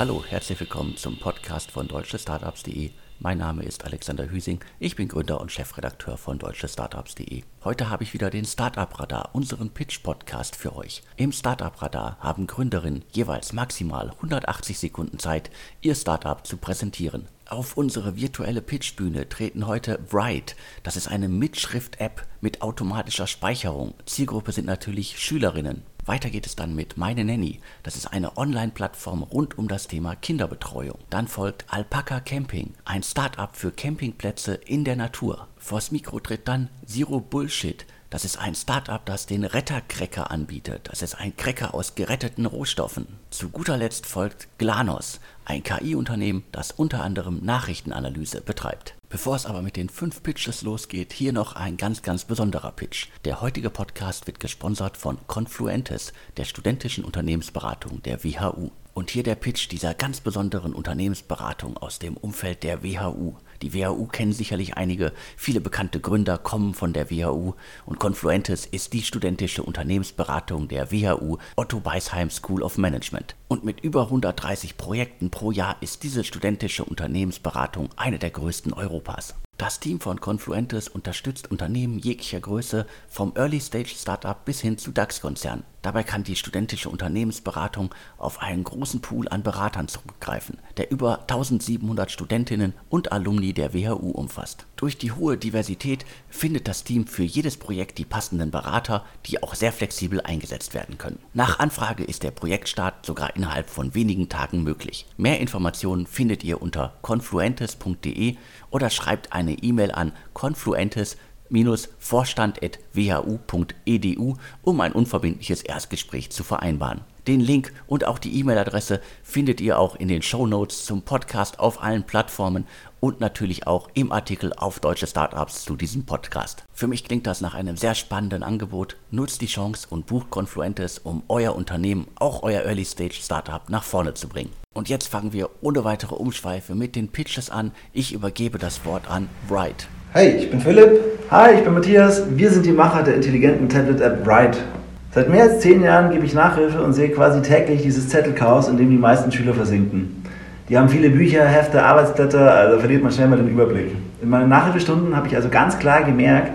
Hallo, herzlich willkommen zum Podcast von deutschestartups.de. Mein Name ist Alexander Hüsing, ich bin Gründer und Chefredakteur von deutschestartups.de. Heute habe ich wieder den Startup Radar, unseren Pitch-Podcast für euch. Im Startup Radar haben Gründerinnen jeweils maximal 180 Sekunden Zeit, ihr Startup zu präsentieren. Auf unsere virtuelle Pitchbühne treten heute Write. Das ist eine Mitschrift-App mit automatischer Speicherung. Zielgruppe sind natürlich Schülerinnen. Weiter geht es dann mit Meine Nanny. Das ist eine Online-Plattform rund um das Thema Kinderbetreuung. Dann folgt Alpaca Camping, ein Start-up für Campingplätze in der Natur. Vors Mikro tritt dann Zero Bullshit. Das ist ein Start-up, das den Rettercracker anbietet. Das ist ein Cracker aus geretteten Rohstoffen. Zu guter Letzt folgt Glanos, ein KI-Unternehmen, das unter anderem Nachrichtenanalyse betreibt. Bevor es aber mit den fünf Pitches losgeht, hier noch ein ganz, ganz besonderer Pitch. Der heutige Podcast wird gesponsert von Confluentes, der studentischen Unternehmensberatung der WHU. Und hier der Pitch dieser ganz besonderen Unternehmensberatung aus dem Umfeld der WHU. Die WHU kennen sicherlich einige, viele bekannte Gründer kommen von der WHU und Confluentes ist die studentische Unternehmensberatung der WHU Otto Beisheim School of Management. Und mit über 130 Projekten pro Jahr ist diese studentische Unternehmensberatung eine der größten Europas. Das Team von Confluentes unterstützt Unternehmen jeglicher Größe, vom Early Stage Startup bis hin zu DAX-Konzernen. Dabei kann die studentische Unternehmensberatung auf einen großen Pool an Beratern zurückgreifen, der über 1700 Studentinnen und Alumni der WHU umfasst. Durch die hohe Diversität findet das Team für jedes Projekt die passenden Berater, die auch sehr flexibel eingesetzt werden können. Nach Anfrage ist der Projektstart sogar innerhalb von wenigen Tagen möglich. Mehr Informationen findet ihr unter confluentes.de oder schreibt eine E-Mail an confluentes vorstand.whu.edu, um ein unverbindliches Erstgespräch zu vereinbaren. Den Link und auch die E-Mail-Adresse findet ihr auch in den Show Notes zum Podcast auf allen Plattformen und natürlich auch im Artikel auf deutsche Startups zu diesem Podcast. Für mich klingt das nach einem sehr spannenden Angebot. Nutzt die Chance und bucht Confluentes, um euer Unternehmen, auch euer Early Stage Startup nach vorne zu bringen. Und jetzt fangen wir ohne weitere Umschweife mit den Pitches an. Ich übergebe das Wort an Bright. Hey, ich bin Philipp. Hi, ich bin Matthias. Wir sind die Macher der intelligenten Tablet-App Bright. Seit mehr als zehn Jahren gebe ich Nachhilfe und sehe quasi täglich dieses Zettelchaos, in dem die meisten Schüler versinken. Die haben viele Bücher, Hefte, Arbeitsblätter, also verliert man schnell mal den Überblick. In meinen Nachhilfestunden habe ich also ganz klar gemerkt,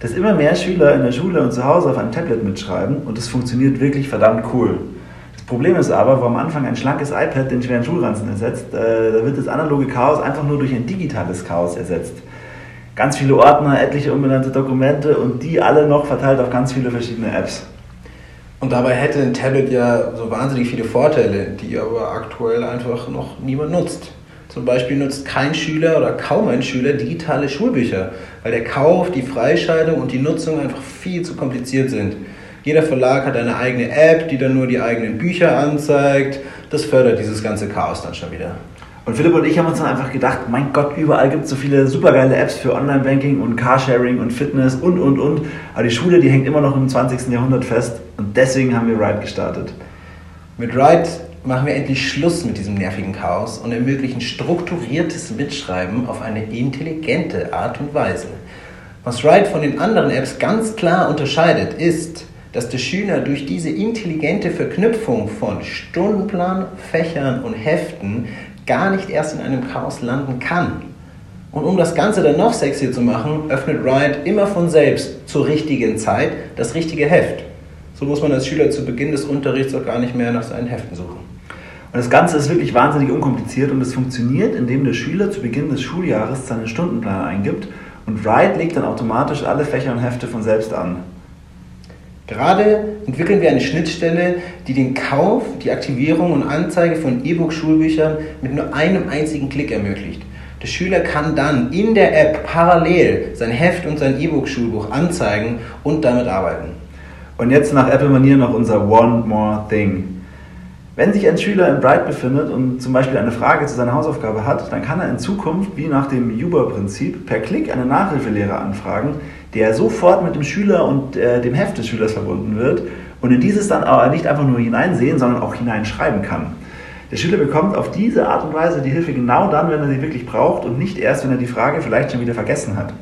dass immer mehr Schüler in der Schule und zu Hause auf einem Tablet mitschreiben und es funktioniert wirklich verdammt cool. Problem ist aber, wo am Anfang ein schlankes iPad den schweren Schulranzen ersetzt, äh, da wird das analoge Chaos einfach nur durch ein digitales Chaos ersetzt ganz viele Ordner, etliche unbenannte Dokumente und die alle noch verteilt auf ganz viele verschiedene Apps. Und dabei hätte ein Tablet ja so wahnsinnig viele Vorteile, die aber aktuell einfach noch niemand nutzt. Zum Beispiel nutzt kein Schüler oder kaum ein Schüler digitale Schulbücher, weil der Kauf, die Freischaltung und die Nutzung einfach viel zu kompliziert sind. Jeder Verlag hat eine eigene App, die dann nur die eigenen Bücher anzeigt. Das fördert dieses ganze Chaos dann schon wieder. Und Philipp und ich haben uns dann einfach gedacht, mein Gott, überall gibt es so viele supergeile Apps für Online-Banking und Carsharing und Fitness und, und, und. Aber die Schule, die hängt immer noch im 20. Jahrhundert fest und deswegen haben wir Ride gestartet. Mit Ride machen wir endlich Schluss mit diesem nervigen Chaos und ermöglichen strukturiertes Mitschreiben auf eine intelligente Art und Weise. Was Ride von den anderen Apps ganz klar unterscheidet, ist, dass der Schüler durch diese intelligente Verknüpfung von Stundenplan, Fächern und Heften gar nicht erst in einem Chaos landen kann. Und um das Ganze dann noch sexier zu machen, öffnet Riot immer von selbst zur richtigen Zeit das richtige Heft. So muss man als Schüler zu Beginn des Unterrichts auch gar nicht mehr nach seinen Heften suchen. Und das Ganze ist wirklich wahnsinnig unkompliziert und es funktioniert, indem der Schüler zu Beginn des Schuljahres seinen Stundenplan eingibt und Riot legt dann automatisch alle Fächer und Hefte von selbst an. Gerade entwickeln wir eine Schnittstelle, die den Kauf, die Aktivierung und Anzeige von E-Book-Schulbüchern mit nur einem einzigen Klick ermöglicht. Der Schüler kann dann in der App parallel sein Heft und sein E-Book-Schulbuch anzeigen und damit arbeiten. Und jetzt nach Apple-Manier noch unser One More Thing. Wenn sich ein Schüler in Bright befindet und zum Beispiel eine Frage zu seiner Hausaufgabe hat, dann kann er in Zukunft, wie nach dem Uber-Prinzip, per Klick einen Nachhilfelehrer anfragen, der sofort mit dem Schüler und äh, dem Heft des Schülers verbunden wird und in dieses dann aber nicht einfach nur hineinsehen, sondern auch hineinschreiben kann. Der Schüler bekommt auf diese Art und Weise die Hilfe genau dann, wenn er sie wirklich braucht und nicht erst, wenn er die Frage vielleicht schon wieder vergessen hat.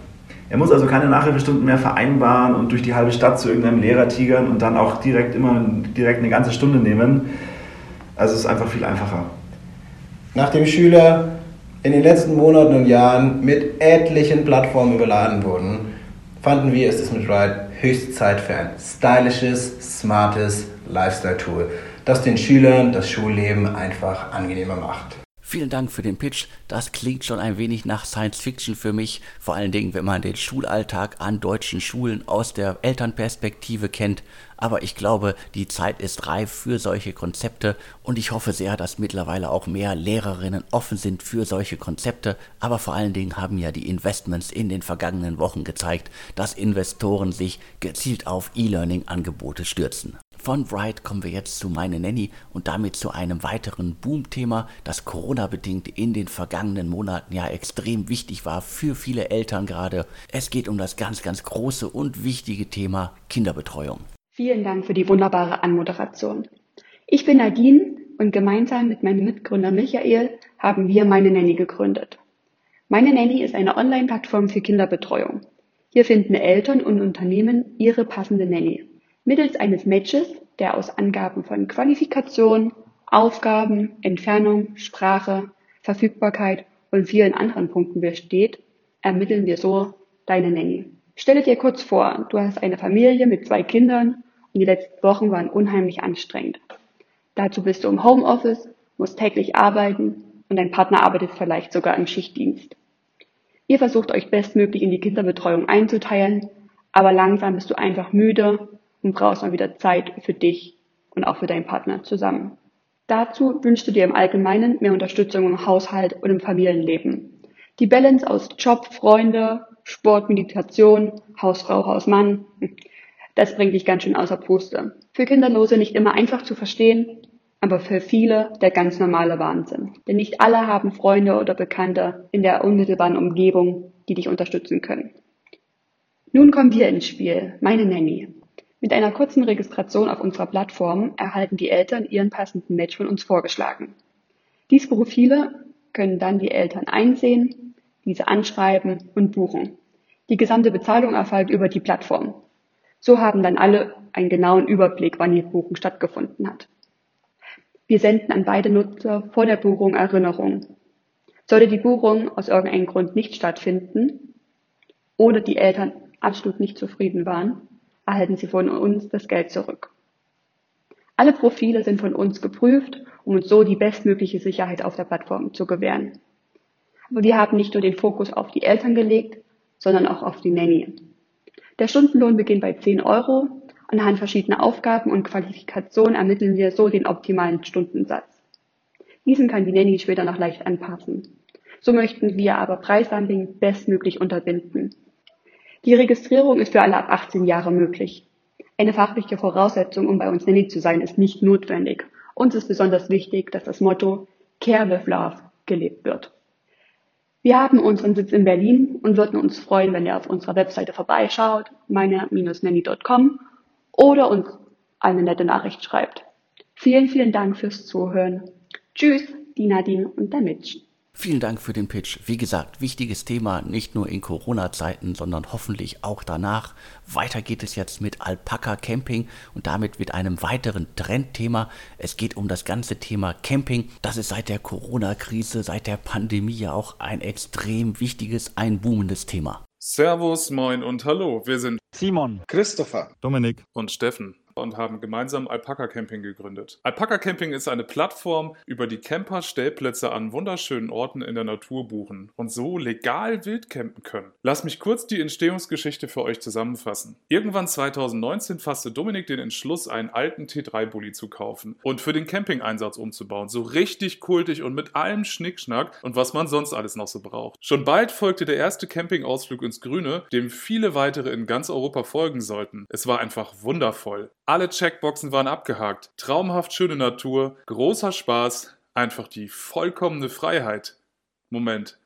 Er muss also keine Nachhilfestunden mehr vereinbaren und durch die halbe Stadt zu irgendeinem Lehrer tigern und dann auch direkt immer direkt eine ganze Stunde nehmen. Also es ist einfach viel einfacher. Nachdem Schüler in den letzten Monaten und Jahren mit etlichen Plattformen überladen wurden, fanden wir, es ist mit Ride höchste Zeit für ein stylisches, smartes Lifestyle-Tool, das den Schülern das Schulleben einfach angenehmer macht. Vielen Dank für den Pitch. Das klingt schon ein wenig nach Science Fiction für mich, vor allen Dingen, wenn man den Schulalltag an deutschen Schulen aus der Elternperspektive kennt. Aber ich glaube, die Zeit ist reif für solche Konzepte und ich hoffe sehr, dass mittlerweile auch mehr Lehrerinnen offen sind für solche Konzepte. Aber vor allen Dingen haben ja die Investments in den vergangenen Wochen gezeigt, dass Investoren sich gezielt auf E-Learning-Angebote stürzen. Von Bright kommen wir jetzt zu Meine Nanny und damit zu einem weiteren Boom-Thema, das Corona-bedingt in den vergangenen Monaten ja extrem wichtig war für viele Eltern gerade. Es geht um das ganz, ganz große und wichtige Thema Kinderbetreuung. Vielen Dank für die wunderbare Anmoderation. Ich bin Nadine und gemeinsam mit meinem Mitgründer Michael haben wir Meine Nanny gegründet. Meine Nanny ist eine Online-Plattform für Kinderbetreuung. Hier finden Eltern und Unternehmen ihre passende Nanny. Mittels eines Matches, der aus Angaben von Qualifikation, Aufgaben, Entfernung, Sprache, Verfügbarkeit und vielen anderen Punkten besteht, ermitteln wir so deine Nanny. Stelle dir kurz vor, du hast eine Familie mit zwei Kindern und die letzten Wochen waren unheimlich anstrengend. Dazu bist du im Homeoffice, musst täglich arbeiten und dein Partner arbeitet vielleicht sogar im Schichtdienst. Ihr versucht euch bestmöglich in die Kinderbetreuung einzuteilen, aber langsam bist du einfach müde und brauchst mal wieder Zeit für dich und auch für deinen Partner zusammen. Dazu wünschst du dir im Allgemeinen mehr Unterstützung im Haushalt und im Familienleben. Die Balance aus Job, Freunde, Sport, Meditation, Hausfrau, Hausmann, das bringt dich ganz schön außer Puste. Für Kinderlose nicht immer einfach zu verstehen, aber für viele der ganz normale Wahnsinn. Denn nicht alle haben Freunde oder Bekannte in der unmittelbaren Umgebung, die dich unterstützen können. Nun kommen wir ins Spiel, meine Nanny. Mit einer kurzen Registration auf unserer Plattform erhalten die Eltern ihren passenden Match von uns vorgeschlagen. Diese Profile können dann die Eltern einsehen, diese anschreiben und buchen. Die gesamte Bezahlung erfolgt über die Plattform. So haben dann alle einen genauen Überblick, wann die Buchung stattgefunden hat. Wir senden an beide Nutzer vor der Buchung Erinnerungen. Sollte die Buchung aus irgendeinem Grund nicht stattfinden oder die Eltern absolut nicht zufrieden waren, erhalten Sie von uns das Geld zurück. Alle Profile sind von uns geprüft, um uns so die bestmögliche Sicherheit auf der Plattform zu gewähren. Aber wir haben nicht nur den Fokus auf die Eltern gelegt, sondern auch auf die Nanny. Der Stundenlohn beginnt bei 10 Euro. Anhand verschiedener Aufgaben und Qualifikationen ermitteln wir so den optimalen Stundensatz. Diesen kann die Nanny später noch leicht anpassen. So möchten wir aber Preisdumping bestmöglich unterbinden. Die Registrierung ist für alle ab 18 Jahre möglich. Eine fachliche Voraussetzung, um bei uns Nanny zu sein, ist nicht notwendig. Uns ist besonders wichtig, dass das Motto Care with Love gelebt wird. Wir haben unseren Sitz in Berlin und würden uns freuen, wenn ihr auf unserer Webseite vorbeischaut, meine-nanny.com oder uns eine nette Nachricht schreibt. Vielen, vielen Dank fürs Zuhören. Tschüss, die Nadine und der Mitch. Vielen Dank für den Pitch. Wie gesagt, wichtiges Thema, nicht nur in Corona-Zeiten, sondern hoffentlich auch danach. Weiter geht es jetzt mit Alpaka Camping und damit mit einem weiteren Trendthema. Es geht um das ganze Thema Camping. Das ist seit der Corona-Krise, seit der Pandemie ja auch ein extrem wichtiges, ein boomendes Thema. Servus, moin und hallo. Wir sind Simon, Christopher, Dominik und Steffen und haben gemeinsam Alpaka Camping gegründet. Alpaka Camping ist eine Plattform, über die Camper Stellplätze an wunderschönen Orten in der Natur buchen und so legal wild campen können. Lass mich kurz die Entstehungsgeschichte für euch zusammenfassen. Irgendwann 2019 fasste Dominik den Entschluss, einen alten T3-Bully zu kaufen und für den Camping-Einsatz umzubauen. So richtig kultig und mit allem Schnickschnack und was man sonst alles noch so braucht. Schon bald folgte der erste Campingausflug ins Grüne, dem viele weitere in ganz Europa folgen sollten. Es war einfach wundervoll. Alle Checkboxen waren abgehakt. Traumhaft schöne Natur, großer Spaß, einfach die vollkommene Freiheit. Moment.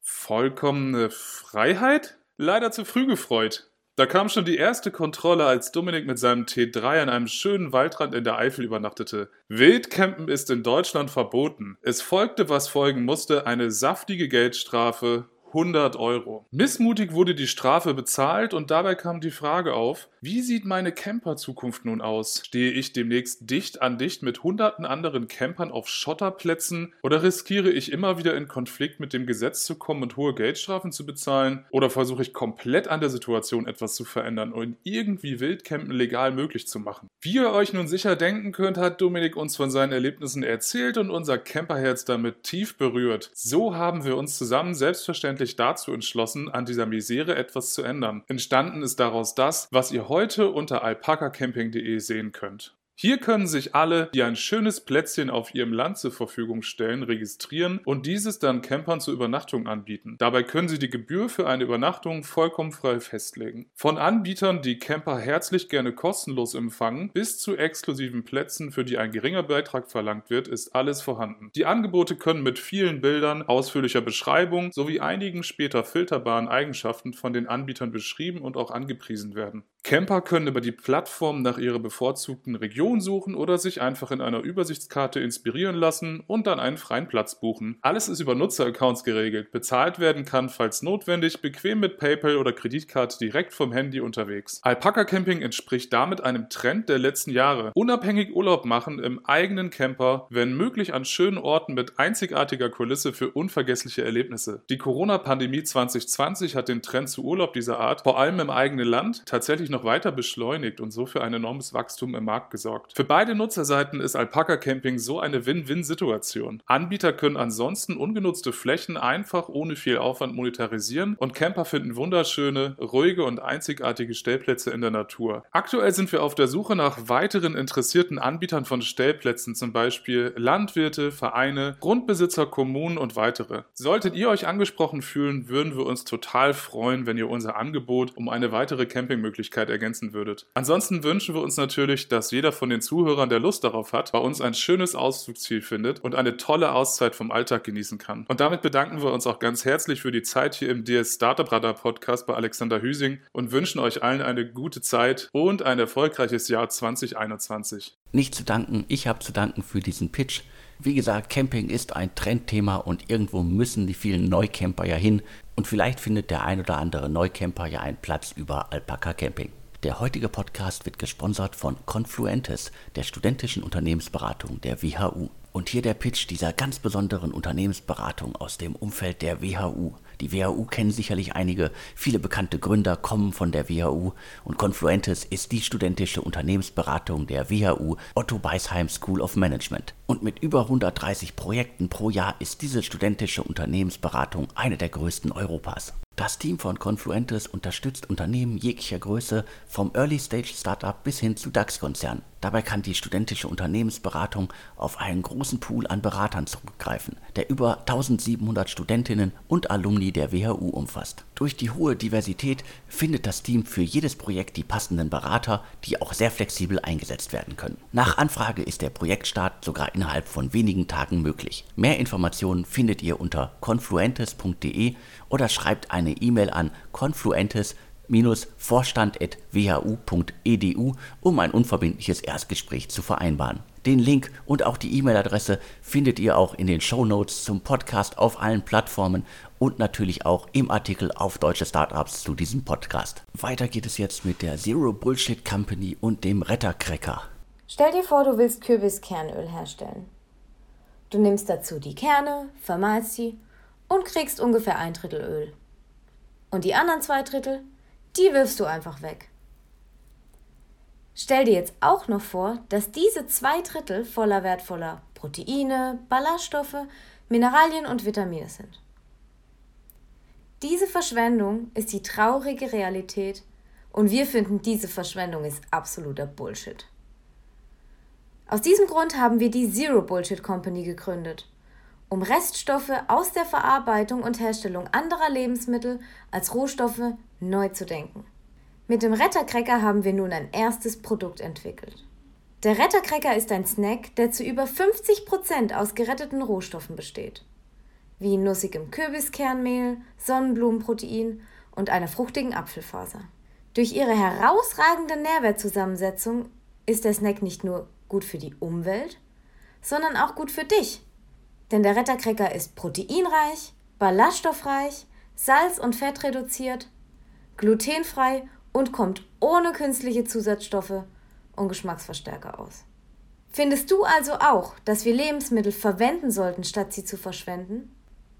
Vollkommene Freiheit? Leider zu früh gefreut. Da kam schon die erste Kontrolle, als Dominik mit seinem T3 an einem schönen Waldrand in der Eifel übernachtete. Wildcampen ist in Deutschland verboten. Es folgte, was folgen musste, eine saftige Geldstrafe, 100 Euro. Missmutig wurde die Strafe bezahlt und dabei kam die Frage auf, wie sieht meine Camper-Zukunft nun aus? Stehe ich demnächst dicht an dicht mit hunderten anderen Campern auf Schotterplätzen oder riskiere ich immer wieder in Konflikt mit dem Gesetz zu kommen und hohe Geldstrafen zu bezahlen? Oder versuche ich komplett an der Situation etwas zu verändern und irgendwie Wildcampen legal möglich zu machen? Wie ihr euch nun sicher denken könnt, hat Dominik uns von seinen Erlebnissen erzählt und unser Camperherz damit tief berührt. So haben wir uns zusammen selbstverständlich dazu entschlossen, an dieser Misere etwas zu ändern. Entstanden ist daraus das, was ihr heute unter alpakacamping.de sehen könnt. Hier können sich alle, die ein schönes Plätzchen auf ihrem Land zur Verfügung stellen, registrieren und dieses dann Campern zur Übernachtung anbieten. Dabei können sie die Gebühr für eine Übernachtung vollkommen frei festlegen. Von Anbietern, die Camper herzlich gerne kostenlos empfangen, bis zu exklusiven Plätzen, für die ein geringer Beitrag verlangt wird, ist alles vorhanden. Die Angebote können mit vielen Bildern, ausführlicher Beschreibung sowie einigen später filterbaren Eigenschaften von den Anbietern beschrieben und auch angepriesen werden. Camper können über die Plattform nach ihrer bevorzugten Region suchen oder sich einfach in einer Übersichtskarte inspirieren lassen und dann einen freien Platz buchen. Alles ist über Nutzeraccounts geregelt. Bezahlt werden kann, falls notwendig, bequem mit PayPal oder Kreditkarte direkt vom Handy unterwegs. Alpaka Camping entspricht damit einem Trend der letzten Jahre. Unabhängig Urlaub machen im eigenen Camper, wenn möglich an schönen Orten mit einzigartiger Kulisse für unvergessliche Erlebnisse. Die Corona-Pandemie 2020 hat den Trend zu Urlaub dieser Art, vor allem im eigenen Land, tatsächlich noch weiter beschleunigt und so für ein enormes Wachstum im Markt gesorgt. Für beide Nutzerseiten ist Alpaka Camping so eine Win-Win-Situation. Anbieter können ansonsten ungenutzte Flächen einfach ohne viel Aufwand monetarisieren und Camper finden wunderschöne, ruhige und einzigartige Stellplätze in der Natur. Aktuell sind wir auf der Suche nach weiteren interessierten Anbietern von Stellplätzen, zum Beispiel Landwirte, Vereine, Grundbesitzer, Kommunen und weitere. Solltet ihr euch angesprochen fühlen, würden wir uns total freuen, wenn ihr unser Angebot um eine weitere Campingmöglichkeit Möglichkeit ergänzen würdet. Ansonsten wünschen wir uns natürlich, dass jeder von den Zuhörern, der Lust darauf hat, bei uns ein schönes Ausflugsziel findet und eine tolle Auszeit vom Alltag genießen kann. Und damit bedanken wir uns auch ganz herzlich für die Zeit hier im DS Startup Radar Podcast bei Alexander Hüsing und wünschen euch allen eine gute Zeit und ein erfolgreiches Jahr 2021. Nicht zu danken, ich habe zu danken für diesen Pitch. Wie gesagt, Camping ist ein Trendthema und irgendwo müssen die vielen Neucamper ja hin. Und vielleicht findet der ein oder andere Neucamper ja einen Platz über Alpaka Camping. Der heutige Podcast wird gesponsert von Confluentes, der studentischen Unternehmensberatung der WHU. Und hier der Pitch dieser ganz besonderen Unternehmensberatung aus dem Umfeld der WHU. Die WHU kennen sicherlich einige, viele bekannte Gründer kommen von der WHU und Confluentes ist die studentische Unternehmensberatung der WHU Otto Beisheim School of Management. Und mit über 130 Projekten pro Jahr ist diese studentische Unternehmensberatung eine der größten Europas. Das Team von Confluentes unterstützt Unternehmen jeglicher Größe, vom Early-Stage-Startup bis hin zu DAX-Konzernen. Dabei kann die studentische Unternehmensberatung auf einen großen Pool an Beratern zurückgreifen, der über 1700 Studentinnen und Alumni der WHU umfasst. Durch die hohe Diversität findet das Team für jedes Projekt die passenden Berater, die auch sehr flexibel eingesetzt werden können. Nach Anfrage ist der Projektstart sogar innerhalb von wenigen Tagen möglich. Mehr Informationen findet ihr unter confluentes.de oder schreibt eine E-Mail an confluentes vorstand.whu.edu, um ein unverbindliches Erstgespräch zu vereinbaren. Den Link und auch die E-Mail-Adresse findet ihr auch in den Show Notes zum Podcast auf allen Plattformen und natürlich auch im Artikel auf Deutsche Startups zu diesem Podcast. Weiter geht es jetzt mit der Zero Bullshit Company und dem Rettercracker. Stell dir vor, du willst Kürbiskernöl herstellen. Du nimmst dazu die Kerne, vermahlst sie und kriegst ungefähr ein Drittel Öl. Und die anderen zwei Drittel die wirfst du einfach weg. Stell dir jetzt auch noch vor, dass diese zwei Drittel voller wertvoller Proteine, Ballaststoffe, Mineralien und Vitamine sind. Diese Verschwendung ist die traurige Realität und wir finden, diese Verschwendung ist absoluter Bullshit. Aus diesem Grund haben wir die Zero Bullshit Company gegründet, um Reststoffe aus der Verarbeitung und Herstellung anderer Lebensmittel als Rohstoffe neu zu denken. Mit dem Rettercracker haben wir nun ein erstes Produkt entwickelt. Der Rettercracker ist ein Snack, der zu über 50% aus geretteten Rohstoffen besteht, wie nussigem Kürbiskernmehl, Sonnenblumenprotein und einer fruchtigen Apfelfaser. Durch ihre herausragende Nährwertzusammensetzung ist der Snack nicht nur gut für die Umwelt, sondern auch gut für dich. Denn der Rettercracker ist proteinreich, ballaststoffreich, salz- und fettreduziert, glutenfrei und kommt ohne künstliche Zusatzstoffe und Geschmacksverstärker aus. Findest du also auch, dass wir Lebensmittel verwenden sollten, statt sie zu verschwenden?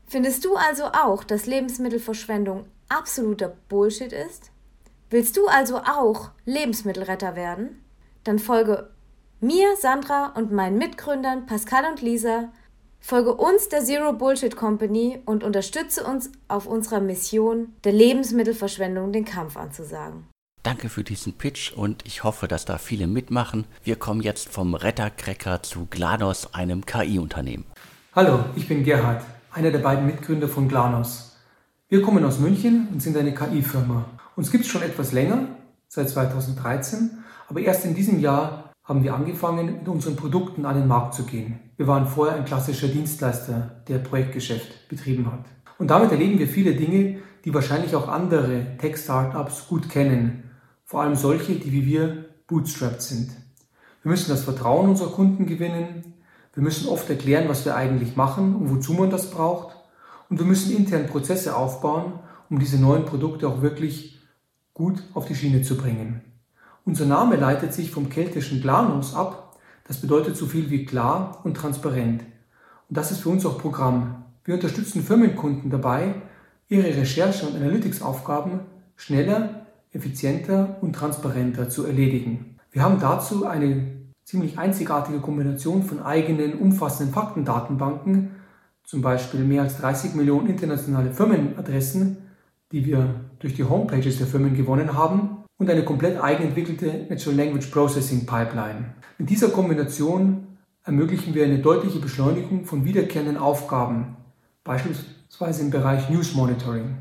Findest du also auch, dass Lebensmittelverschwendung absoluter Bullshit ist? Willst du also auch Lebensmittelretter werden? Dann folge mir, Sandra und meinen Mitgründern Pascal und Lisa, folge uns der Zero Bullshit Company und unterstütze uns auf unserer Mission, der Lebensmittelverschwendung den Kampf anzusagen. Danke für diesen Pitch und ich hoffe, dass da viele mitmachen. Wir kommen jetzt vom Rettercracker zu Glanos, einem KI-Unternehmen. Hallo, ich bin Gerhard, einer der beiden Mitgründer von Glanos. Wir kommen aus München und sind eine KI-Firma. Uns gibt es schon etwas länger, seit 2013, aber erst in diesem Jahr haben wir angefangen, mit unseren Produkten an den Markt zu gehen. Wir waren vorher ein klassischer Dienstleister, der Projektgeschäft betrieben hat. Und damit erleben wir viele Dinge, die wahrscheinlich auch andere Tech-Startups gut kennen vor allem solche, die wie wir bootstrapped sind. Wir müssen das Vertrauen unserer Kunden gewinnen, wir müssen oft erklären, was wir eigentlich machen und wozu man das braucht und wir müssen intern Prozesse aufbauen, um diese neuen Produkte auch wirklich gut auf die Schiene zu bringen. Unser Name leitet sich vom keltischen Glanos ab, das bedeutet so viel wie klar und transparent. Und das ist für uns auch Programm. Wir unterstützen Firmenkunden dabei, ihre Recherche- und Analytics-Aufgaben schneller, effizienter und transparenter zu erledigen. Wir haben dazu eine ziemlich einzigartige Kombination von eigenen umfassenden Faktendatenbanken, zum Beispiel mehr als 30 Millionen internationale Firmenadressen, die wir durch die Homepages der Firmen gewonnen haben, und eine komplett eigenentwickelte Natural Language Processing Pipeline. Mit dieser Kombination ermöglichen wir eine deutliche Beschleunigung von wiederkehrenden Aufgaben, beispielsweise im Bereich News Monitoring.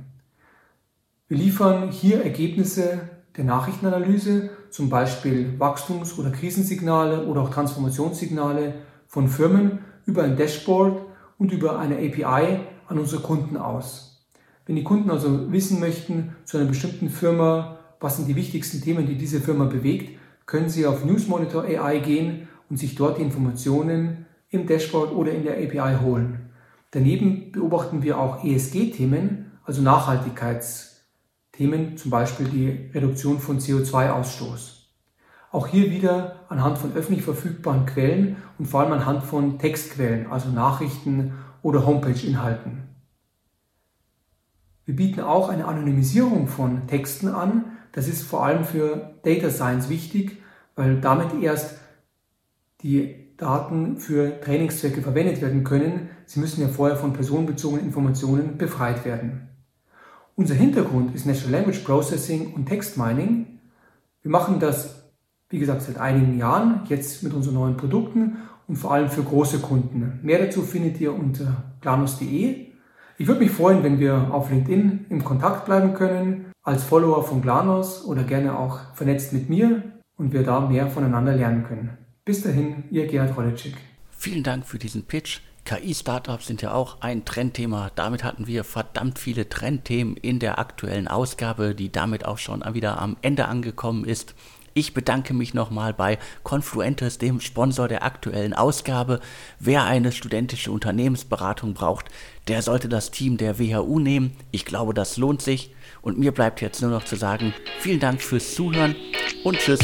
Wir liefern hier Ergebnisse der Nachrichtenanalyse, zum Beispiel Wachstums- oder Krisensignale oder auch Transformationssignale von Firmen über ein Dashboard und über eine API an unsere Kunden aus. Wenn die Kunden also wissen möchten zu einer bestimmten Firma, was sind die wichtigsten Themen, die diese Firma bewegt, können sie auf News Monitor AI gehen und sich dort die Informationen im Dashboard oder in der API holen. Daneben beobachten wir auch ESG-Themen, also Nachhaltigkeits- Themen, zum Beispiel die Reduktion von CO2-Ausstoß. Auch hier wieder anhand von öffentlich verfügbaren Quellen und vor allem anhand von Textquellen, also Nachrichten oder Homepage-Inhalten. Wir bieten auch eine Anonymisierung von Texten an. Das ist vor allem für Data Science wichtig, weil damit erst die Daten für Trainingszwecke verwendet werden können. Sie müssen ja vorher von personenbezogenen Informationen befreit werden. Unser Hintergrund ist Natural Language Processing und Text Mining. Wir machen das, wie gesagt, seit einigen Jahren, jetzt mit unseren neuen Produkten und vor allem für große Kunden. Mehr dazu findet ihr unter planus.de. Ich würde mich freuen, wenn wir auf LinkedIn im Kontakt bleiben können, als Follower von Glanos oder gerne auch vernetzt mit mir und wir da mehr voneinander lernen können. Bis dahin, ihr Gerhard Rolitschik. Vielen Dank für diesen Pitch. KI-Startups sind ja auch ein Trendthema. Damit hatten wir verdammt viele Trendthemen in der aktuellen Ausgabe, die damit auch schon wieder am Ende angekommen ist. Ich bedanke mich nochmal bei Confluentes, dem Sponsor der aktuellen Ausgabe. Wer eine studentische Unternehmensberatung braucht, der sollte das Team der WHU nehmen. Ich glaube, das lohnt sich. Und mir bleibt jetzt nur noch zu sagen, vielen Dank fürs Zuhören und tschüss.